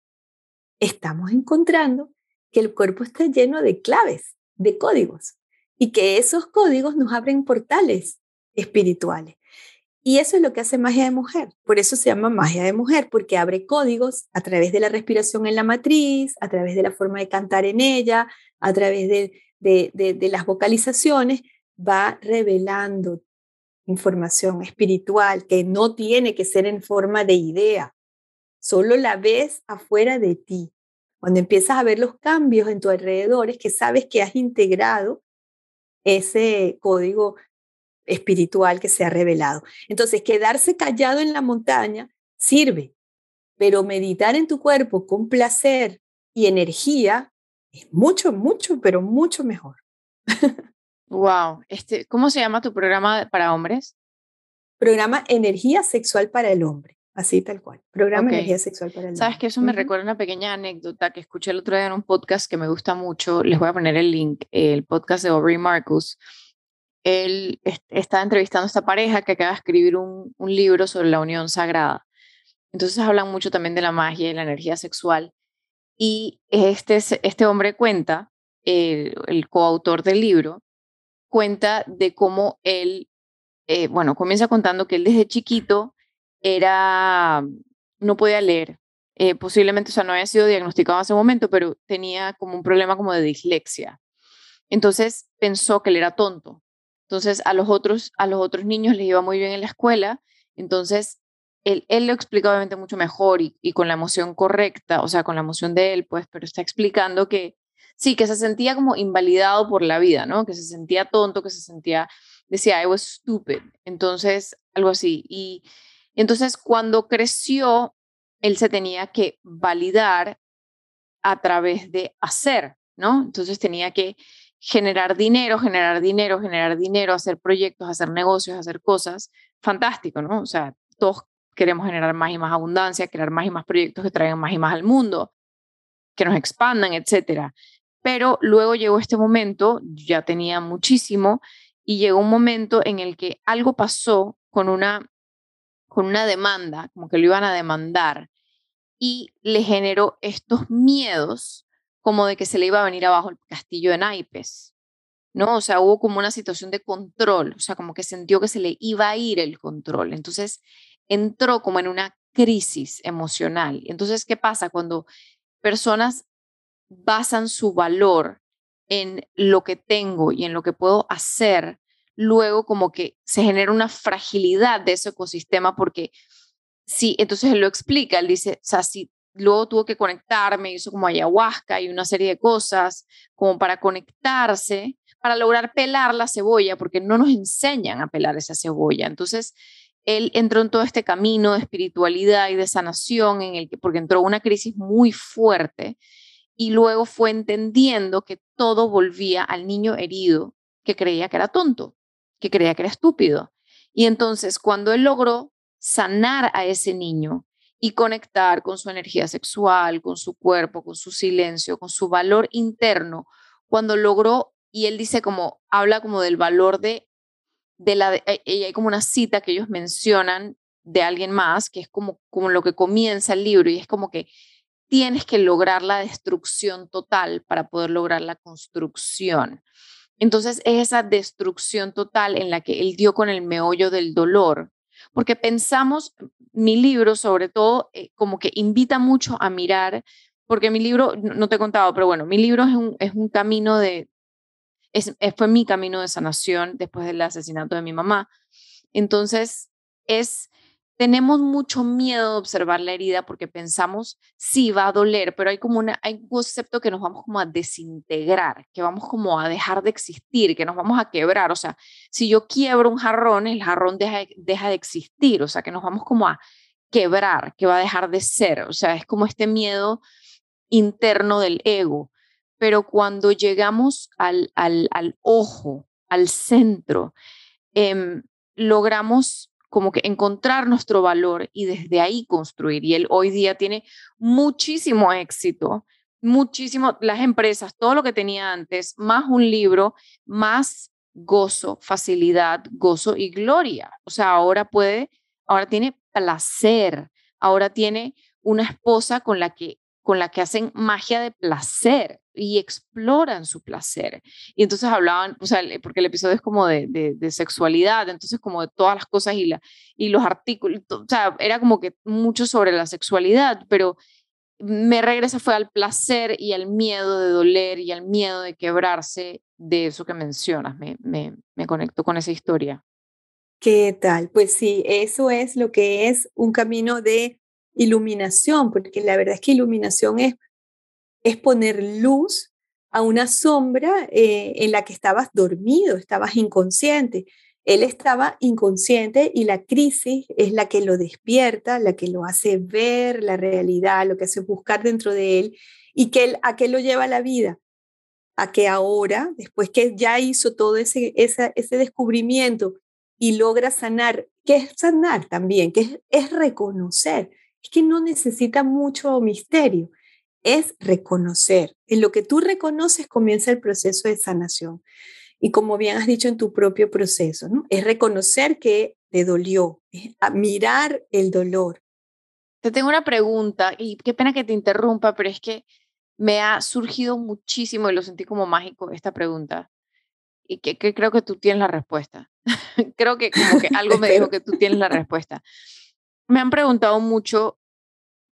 estamos encontrando que el cuerpo está lleno de claves, de códigos, y que esos códigos nos abren portales espirituales. Y eso es lo que hace magia de mujer. Por eso se llama magia de mujer, porque abre códigos a través de la respiración en la matriz, a través de la forma de cantar en ella, a través de, de las vocalizaciones, va revelando información espiritual que no tiene que ser en forma de idea, Solo la ves afuera de ti. Cuando empiezas a ver los cambios en tu alrededor, es que sabes que has integrado ese código espiritual que se ha revelado. Entonces, quedarse callado en la montaña sirve, pero meditar en tu cuerpo con placer y energía es mucho, mucho, pero mucho mejor. wow, este, ¿cómo se llama tu programa para hombres? Programa Energía Sexual para el Hombre. Así tal cual. Programa de energía sexual para el Sabes que eso me recuerda una pequeña anécdota que escuché el otro día en un podcast que me gusta mucho. Les voy a poner el link, el podcast de Aubrey Marcus. Él está entrevistando a esta pareja que acaba de escribir un, libro sobre la unión sagrada. Entonces hablan mucho también de la magia y la energía sexual. Y este, este hombre cuenta, el, el coautor del libro, cuenta de cómo él, eh, bueno, comienza contando que él desde chiquito era, no podía leer. Eh, posiblemente, o sea, no había sido diagnosticado en ese momento, pero tenía como un problema como de dislexia. Entonces pensó que él era tonto. Entonces a los otros, a los otros niños les iba muy bien en la escuela. Entonces él, él lo explica obviamente mucho mejor y, y con la emoción correcta, o sea, con la emoción de él, pues, pero está explicando que sí, que se sentía como invalidado por la vida, ¿no? Que se sentía tonto, que se sentía, decía, I was stupid. Entonces, algo así. Y entonces, cuando creció, él se tenía que validar a través de hacer, ¿no? Entonces tenía que generar dinero, generar dinero, generar dinero, hacer proyectos, hacer negocios, hacer cosas. Fantástico, ¿no? O sea, todos queremos generar más y más abundancia, crear más y más proyectos que traigan más y más al mundo, que nos expandan, etcétera. Pero luego llegó este momento, ya tenía muchísimo, y llegó un momento en el que algo pasó con una con una demanda, como que lo iban a demandar, y le generó estos miedos como de que se le iba a venir abajo el castillo de naipes, ¿no? O sea, hubo como una situación de control, o sea, como que sintió que se le iba a ir el control. Entonces, entró como en una crisis emocional. Entonces, ¿qué pasa cuando personas basan su valor en lo que tengo y en lo que puedo hacer luego como que se genera una fragilidad de ese ecosistema porque sí, entonces él lo explica, él dice, o sea, si luego tuvo que conectarme, hizo como ayahuasca y una serie de cosas como para conectarse, para lograr pelar la cebolla, porque no nos enseñan a pelar esa cebolla. Entonces, él entró en todo este camino de espiritualidad y de sanación, en el que, porque entró una crisis muy fuerte y luego fue entendiendo que todo volvía al niño herido que creía que era tonto que creía que era estúpido. Y entonces cuando él logró sanar a ese niño y conectar con su energía sexual, con su cuerpo, con su silencio, con su valor interno, cuando logró, y él dice como, habla como del valor de, de la, eh, y hay como una cita que ellos mencionan de alguien más, que es como, como lo que comienza el libro, y es como que tienes que lograr la destrucción total para poder lograr la construcción. Entonces es esa destrucción total en la que él dio con el meollo del dolor, porque pensamos, mi libro sobre todo, eh, como que invita mucho a mirar porque mi libro, no te he contado, pero bueno, mi libro es un, es un camino de, es, fue mi camino de sanación después del asesinato de mi mamá. Entonces, es, tenemos mucho miedo de observar la herida porque pensamos, sí, va a doler, pero hay como una, hay un concepto que nos vamos como a desintegrar, que vamos como a dejar de existir, que nos vamos a quebrar. O sea, si yo quiebro un jarrón, el jarrón deja, deja de existir, o sea, que nos vamos como a quebrar, que va a dejar de ser. O sea, es como este miedo interno del ego. Pero cuando llegamos al, al, ojo, al centro, em, logramos como que encontrar nuestro valor y desde ahí construir. Y él hoy día tiene muchísimo éxito, muchísimo, las empresas, todo lo que tenía antes, más un libro, más gozo, facilidad, gozo y gloria. O sea, ahora puede, ahora tiene placer, ahora tiene una esposa con la que con la que hacen magia de placer y exploran su placer. Y entonces hablaban, o sea, porque el episodio es como de, de, sexualidad, entonces como de todas las cosas y, la, y los artículos, o sea, era como que mucho sobre la sexualidad, pero me regresa fue al placer y al miedo de doler y al miedo de quebrarse de eso que mencionas. Me, me, me conecto con esa historia. ¿Qué tal? Pues sí, eso es lo que es un camino de iluminación, porque la verdad es que iluminación es, es poner luz a una sombra eh, en la que estabas dormido, estabas inconsciente. Él estaba inconsciente y la crisis es la que lo despierta, la que lo hace ver la realidad, lo que hace buscar dentro de él y que a qué lo lleva la vida. A que ahora, después que ya hizo todo ese, ese descubrimiento y logra sanar, ¿qué es sanar también? Que es, es reconocer es que no necesita mucho misterio, es reconocer. En lo que tú reconoces comienza el proceso de sanación. Y como bien has dicho en tu propio proceso, ¿no? Es reconocer que te dolió, es mirar el dolor. Te tengo una pregunta y qué pena que te interrumpa, pero es que me ha surgido muchísimo y lo sentí como mágico esta pregunta. Y que, que creo que tú tienes la respuesta. creo que como que algo me dijo que tú tienes la respuesta me han preguntado mucho,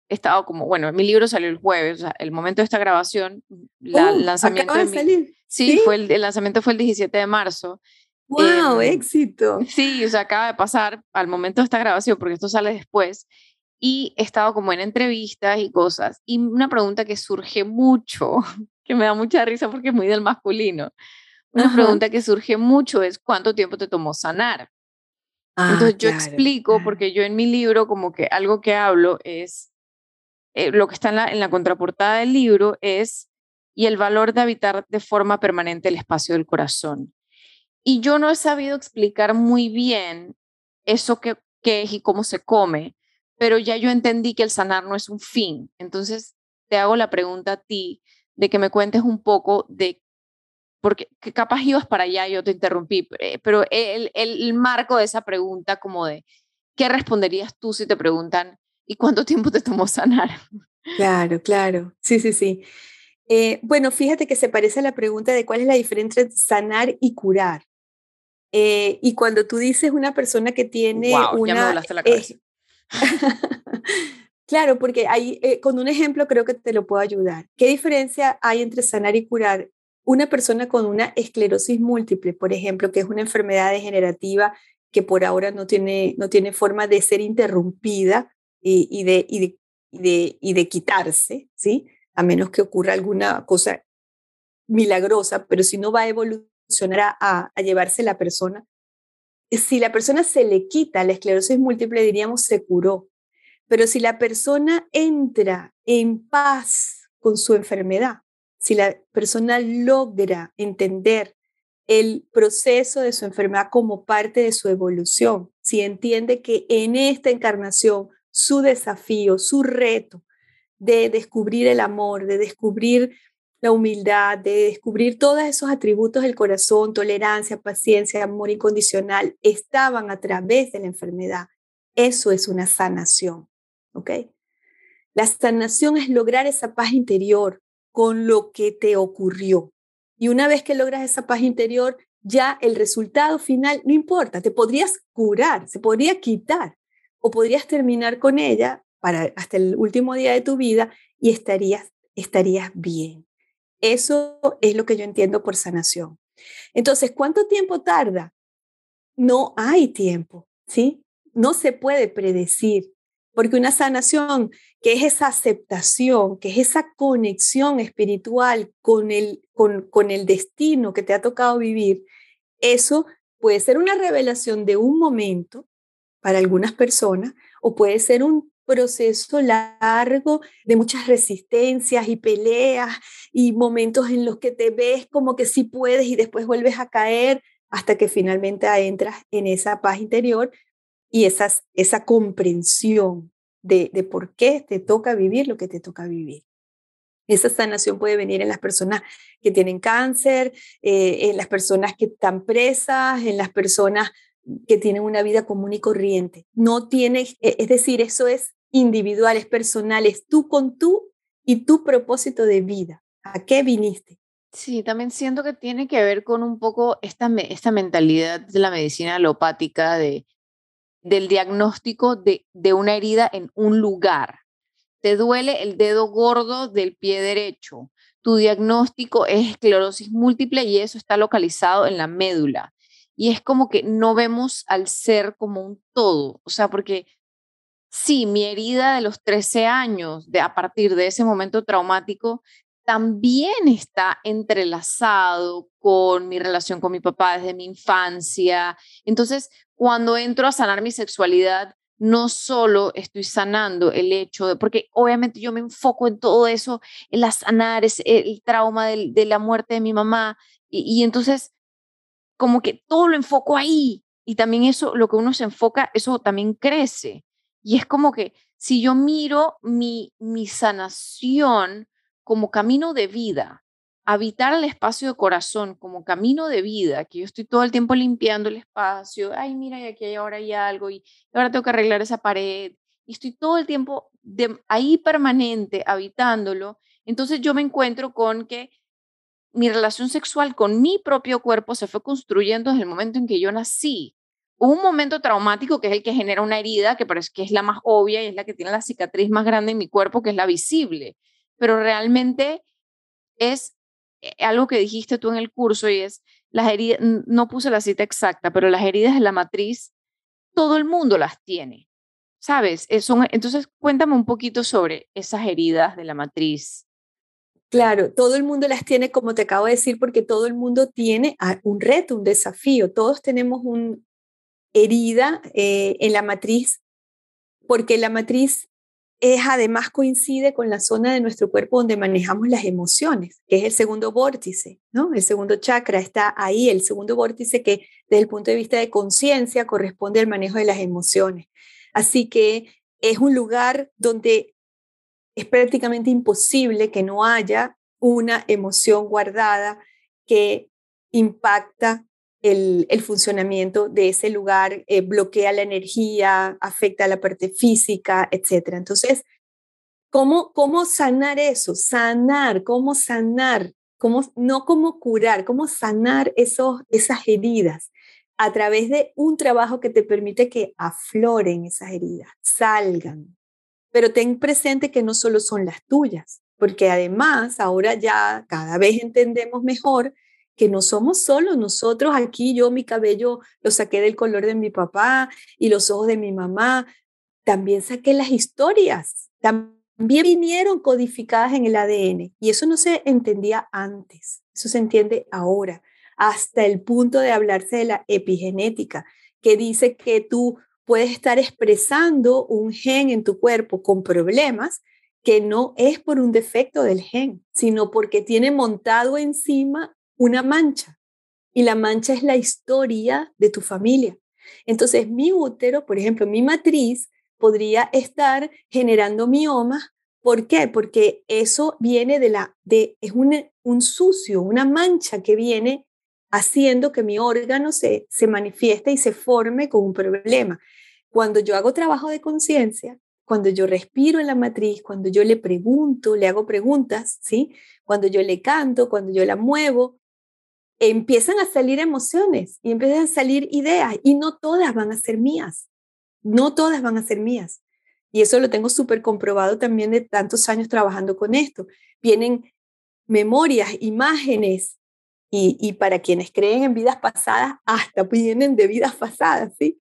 he estado como, bueno, mi libro salió el jueves, o sea, el momento de esta grabación, la, el uh, lanzamiento de, salir. Sí, Fue el, lanzamiento fue el 17 de marzo. ¡Wow! Em, ¡Éxito! Sí, o sea, acaba de pasar al momento de esta grabación, porque esto sale después, y he estado como en entrevistas y cosas. Y una pregunta que surge mucho, que me da mucha risa porque es muy del masculino, una pregunta que surge mucho es, ¿cuánto tiempo te tomó sanar? Ah, Entonces yo explico, porque yo en mi libro como que algo que hablo es, eh, lo que está en la, contraportada del libro es, y el valor de habitar de forma permanente el espacio del corazón. Y yo no he sabido explicar muy bien eso que, que es y cómo se come, pero ya yo entendí que el sanar no es un fin. Entonces te hago la pregunta a ti de que me cuentes un poco de porque capaz ibas para allá yo te interrumpí, eh, pero el, el, marco de esa pregunta como de, ¿qué responderías tú si te preguntan, ¿y cuánto tiempo te tomó sanar? Claro, claro, sí, sí, sí. Eh, bueno, fíjate que se parece a la pregunta de cuál es la diferencia entre sanar y curar. Eh, y cuando tú dices una persona que tiene una... Ya me la cabeza. claro, porque ahí, con un ejemplo creo que te lo puedo ayudar. ¿Qué diferencia hay entre sanar y curar? una persona con una esclerosis múltiple, por ejemplo, que es una enfermedad degenerativa que por ahora no tiene, no tiene forma de ser interrumpida y, de, y, de, y, de, quitarse, ¿sí? A menos que ocurra alguna cosa milagrosa, pero si no va a evolucionar a, a llevarse la persona. Si la persona se le quita la esclerosis múltiple, diríamos se curó. Pero si la persona entra en paz con su enfermedad, si la persona logra entender el proceso de su enfermedad como parte de su evolución, si entiende que en esta encarnación su desafío, su reto de descubrir el amor, de descubrir la humildad, de descubrir todos esos atributos del corazón, tolerancia, paciencia, amor incondicional, estaban a través de la enfermedad. Eso es una sanación, ¿ok? La sanación es lograr esa paz interior, con lo que te ocurrió. Y una vez que logras esa paz interior, ya el resultado final no importa, te podrías curar, se podría quitar o podrías terminar con ella para hasta el último día de tu vida y estarías estarías bien. Eso es lo que yo entiendo por sanación. Entonces, ¿cuánto tiempo tarda? No hay tiempo, ¿sí? No se puede predecir, porque una sanación, que es esa aceptación, que es esa conexión espiritual con el, con, con el destino que te ha tocado vivir, eso puede ser una revelación de un momento para algunas personas o puede ser un proceso largo de muchas resistencias y peleas y momentos en los que te ves como que sí puedes y después vuelves a caer hasta que finalmente entras en esa paz interior y esas, esa comprensión de, de por qué te toca vivir lo que te toca vivir. Esa sanación puede venir en las personas que tienen cáncer, eh, en las personas que están presas, en las personas que tienen una vida común y corriente. No tiene, e, es decir, eso es individuales, personales, tú con tú y tu propósito de vida. ¿A qué viniste? Sí, también siento que tiene que ver con un poco esta, esta mentalidad de la medicina alopática, de, del diagnóstico de, de una herida en un lugar. Te duele el dedo gordo del pie derecho. Tu diagnóstico es esclerosis múltiple y eso está localizado en la médula. Y es como que no vemos al ser como un todo. O sea, porque sí, mi herida de los 13 años, de a partir de ese momento traumático, también está entrelazado con mi relación con mi papá desde mi infancia. Entonces, cuando entro a sanar mi sexualidad, no solo estoy sanando el hecho de, porque obviamente yo me enfoco en todo eso, en la sanar es el trauma de, la muerte de mi mamá, y entonces como que todo lo enfoco ahí, y también eso, lo que uno se enfoca, eso también crece. Y es como que si yo miro mi, mi sanación como camino de vida, habitar el espacio de corazón como camino de vida, que yo estoy todo el tiempo limpiando el espacio, ay, mira, y aquí ahora hay algo, y ahora tengo que arreglar esa pared, y estoy todo el tiempo de, ahí permanente, habitándolo, entonces yo me encuentro con que mi relación sexual con mi propio cuerpo se fue construyendo desde el momento en que yo nací un momento traumático que es el que genera una herida, que parece que es la más obvia y es la que tiene la cicatriz más grande en mi cuerpo, que es la visible. Pero realmente es eh, algo que dijiste tú en el curso y es las heridas, no puse la cita exacta, pero las heridas de la matriz, todo el mundo las tiene, ¿sabes? Eh, entonces, cuéntame un poquito sobre esas heridas de la matriz. Claro, todo el mundo las tiene, como te acabo de decir, porque todo el mundo tiene un reto, un desafío. Todos tenemos un, herida eh, en la matriz, porque la matriz es además coincide con la zona de nuestro cuerpo donde manejamos las emociones, que es el segundo vórtice, ¿no? El segundo chakra está ahí, el segundo vórtice que desde el punto de vista de conciencia corresponde al manejo de las emociones. Así que es un lugar donde es prácticamente imposible que no haya una emoción guardada que impacta el, funcionamiento de ese lugar, eh, bloquea la energía, afecta la parte física, etc. Entonces, ¿cómo, ¿cómo sanar eso? Sanar, ¿cómo sanar? ¿Cómo, no cómo curar, cómo sanar esos, esas heridas a través de un trabajo que te permite que afloren esas heridas, salgan. Pero ten presente que no solo son las tuyas, porque además ahora ya cada vez entendemos mejor que no somos solo nosotros aquí, yo mi cabello lo saqué del color de mi papá y los ojos de mi mamá, también saqué las historias, también vinieron codificadas en el ADN y eso no se entendía antes, eso se entiende ahora, hasta el punto de hablarse de la epigenética, que dice que tú puedes estar expresando un gen en tu cuerpo con problemas que no es por un defecto del gen, sino porque tiene montado encima una mancha y la mancha es la historia de tu familia. Entonces, mi útero, por ejemplo, mi matriz podría estar generando miomas. ¿Por qué? Porque eso viene de la, de, es un, un sucio, una mancha que viene haciendo que mi órgano se, se manifieste y se forme con un problema. Cuando yo hago trabajo de conciencia, cuando yo respiro en la matriz, cuando yo le pregunto, le hago preguntas, ¿sí? Cuando yo le canto, cuando yo la muevo, empiezan a salir emociones y empiezan a salir ideas y no todas van a ser mías, no todas van a ser mías. Y eso lo tengo súper comprobado también de tantos años trabajando con esto. Vienen memorias, imágenes, y, para quienes creen en vidas pasadas, hasta vienen de vidas pasadas, ¿sí?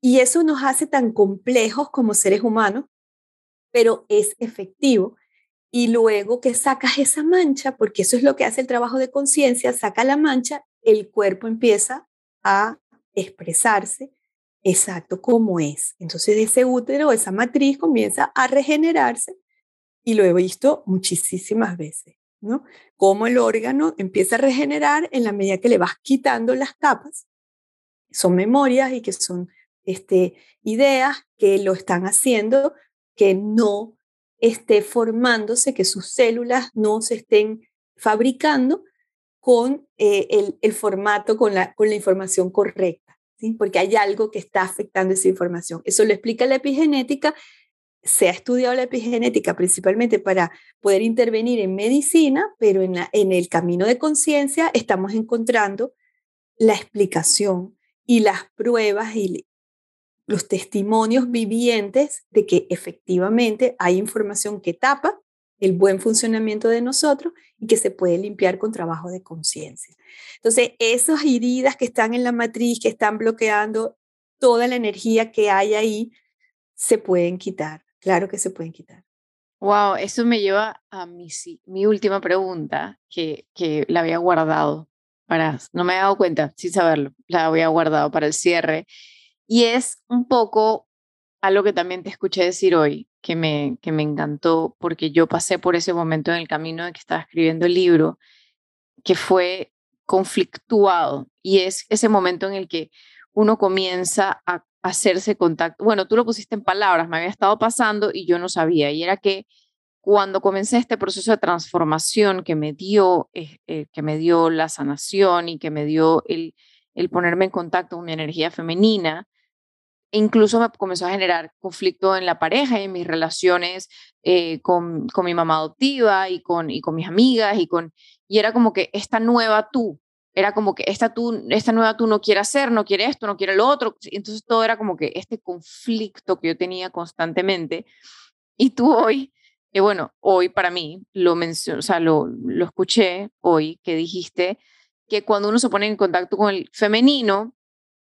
Y eso nos hace tan complejos como seres humanos, pero es efectivo. Y luego que sacas esa mancha, porque eso es lo que hace el trabajo de conciencia, saca la mancha, el cuerpo empieza a expresarse exacto como es. Entonces ese útero, esa matriz comienza a regenerarse y lo he visto muchísimas veces, ¿no? Cómo el órgano empieza a regenerar en la medida que le vas quitando las capas. Son memorias y que son este, ideas que lo están haciendo que no esté formándose, que sus células no se estén fabricando con eh, el, formato, con la, con la información correcta, ¿sí? porque hay algo que está afectando esa información. Eso lo explica la epigenética. Se ha estudiado la epigenética principalmente para poder intervenir en medicina, pero en, el camino de conciencia estamos encontrando la explicación y las pruebas y, los testimonios vivientes de que efectivamente hay información que tapa el buen funcionamiento de nosotros y que se puede limpiar con trabajo de conciencia. Entonces, esas heridas que están en la matriz, que están bloqueando toda la energía que hay ahí, se pueden quitar. Claro que se pueden quitar. Wow, eso me lleva a mi, mi última pregunta, que, que la había guardado para, no me he dado cuenta, sin saberlo, la había guardado para el cierre. Y es un poco algo que también te escuché decir hoy, que me, que me encantó, porque yo pasé por ese momento en el camino de que estaba escribiendo el libro, que fue conflictuado, y es ese momento en el que uno comienza a hacerse contacto. Bueno, tú lo pusiste en palabras, me había estado pasando y yo no sabía, y era que cuando comencé este proceso de transformación que me dio, eh, que me dio la sanación y que me dio el, el ponerme en contacto con mi energía femenina, incluso me comenzó a generar conflicto en la pareja y en mis relaciones eh, con, con, mi mamá adoptiva y con, y con mis amigas y con y era como que esta nueva tú era como que esta tú esta nueva tú no quiere hacer no quiere esto no quiere lo otro entonces todo era como que este conflicto que yo tenía constantemente y tú hoy que bueno hoy para mí lo o sea lo, lo escuché hoy que dijiste que cuando uno se pone en contacto con el femenino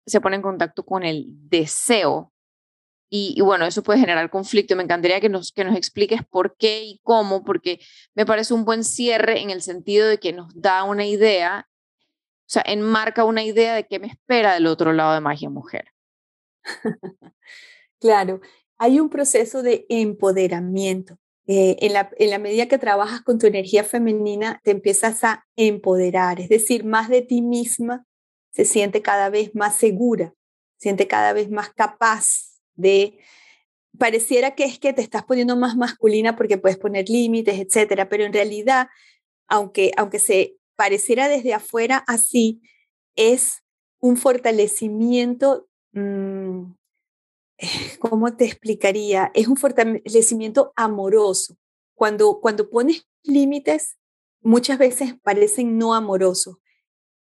se pone en contacto con el deseo. Y, bueno, eso puede generar conflicto. Me encantaría que nos, que nos expliques por qué y cómo, porque me parece un buen cierre en el sentido de que nos da una idea, o sea, enmarca una idea de qué me espera del otro lado de magia mujer. claro, hay un proceso de empoderamiento. Eh, en, la, en la medida que trabajas con tu energía femenina, te empiezas a empoderar, es decir, más de ti misma se siente cada vez más segura, siente cada vez más capaz de pareciera que es que te estás poniendo más masculina porque puedes poner límites, etcétera, pero en realidad, aunque, aunque se pareciera desde afuera así, es un fortalecimiento, mm, ¿cómo te explicaría? Es un fortalecimiento amoroso. Cuando, cuando pones límites, muchas veces parecen no amorosos,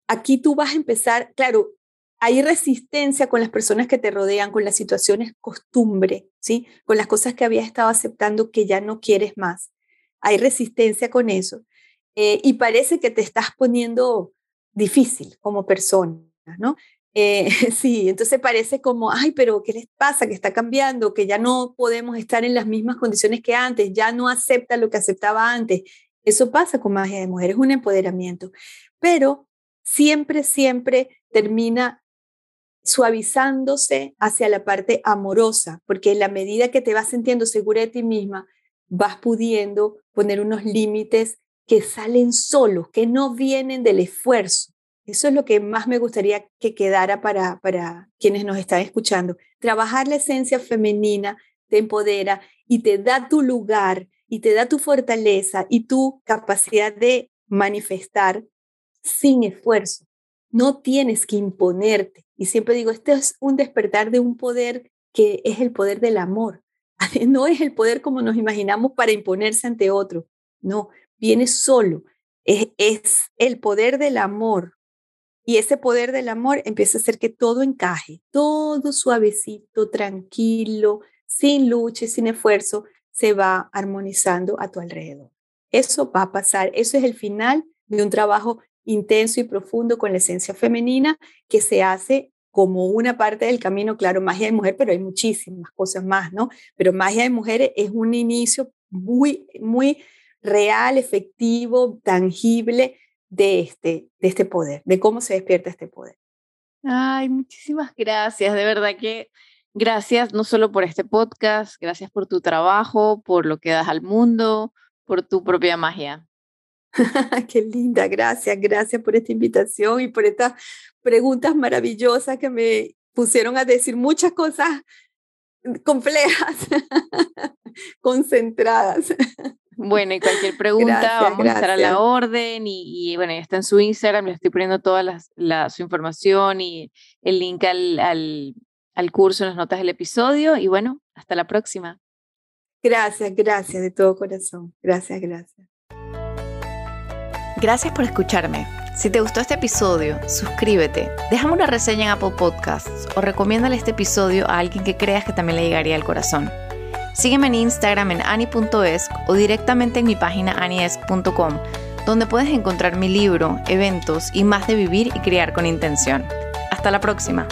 aquí tú vas a empezar, claro, hay resistencia con las personas que te rodean, con las situaciones costumbre, ¿sí? Con las cosas que habías estado aceptando que ya no quieres más. Hay resistencia con eso. Eh, y parece que te estás poniendo difícil como persona, ¿no? Eh, sí, entonces parece como, ay, pero ¿qué les pasa? Que está cambiando, que ya no podemos estar en las mismas condiciones que antes, ya no acepta lo que aceptaba antes. Eso pasa con magia de mujer, es un empoderamiento. Pero siempre, siempre termina suavizándose hacia la parte amorosa, porque en la medida que te vas sintiendo segura de ti misma, vas pudiendo poner unos límites que salen solos, que no vienen del esfuerzo. Eso es lo que más me gustaría que quedara para, para quienes nos están escuchando. Trabajar la esencia femenina te empodera y te da tu lugar y te da tu fortaleza y tu capacidad de manifestar sin esfuerzo. No tienes que imponerte. Y siempre digo, este es un despertar de un poder que es el poder del amor. No es el poder como nos imaginamos para imponerse ante otro. No, viene solo. Es, el poder del amor. Y ese poder del amor empieza a hacer que todo encaje, todo suavecito, tranquilo, sin lucha sin esfuerzo, se va armonizando a tu alrededor. Eso va a pasar, eso es el final de un trabajo intenso y profundo con la esencia femenina que se hace como una parte del camino, claro, magia de mujer, pero hay muchísimas cosas más, ¿no? Pero magia de mujeres es un inicio muy, muy real, efectivo, tangible de este, de este poder, de cómo se despierta este poder. Ay, muchísimas gracias, de verdad que gracias no solo por este podcast, gracias por tu trabajo, por lo que das al mundo, por tu propia magia. Qué linda, gracias, gracias por esta invitación y por estas preguntas maravillosas que me pusieron a decir muchas cosas complejas, concentradas. Bueno, y cualquier pregunta, vamos a estar a la orden y, bueno, ya está en su Instagram, le estoy poniendo toda la, su información y el link al, al, al curso en las notas del episodio y bueno, hasta la próxima. Gracias, gracias de todo corazón. Gracias, gracias. Gracias por escucharme. Si te gustó este episodio, suscríbete, déjame una reseña en Apple Podcasts o recomiéndale este episodio a alguien que creas que también le llegaría al corazón. Sígueme en Instagram en ani.esc o directamente en mi página aniesc.com, donde puedes encontrar mi libro, eventos y más de vivir y criar con intención. Hasta la próxima.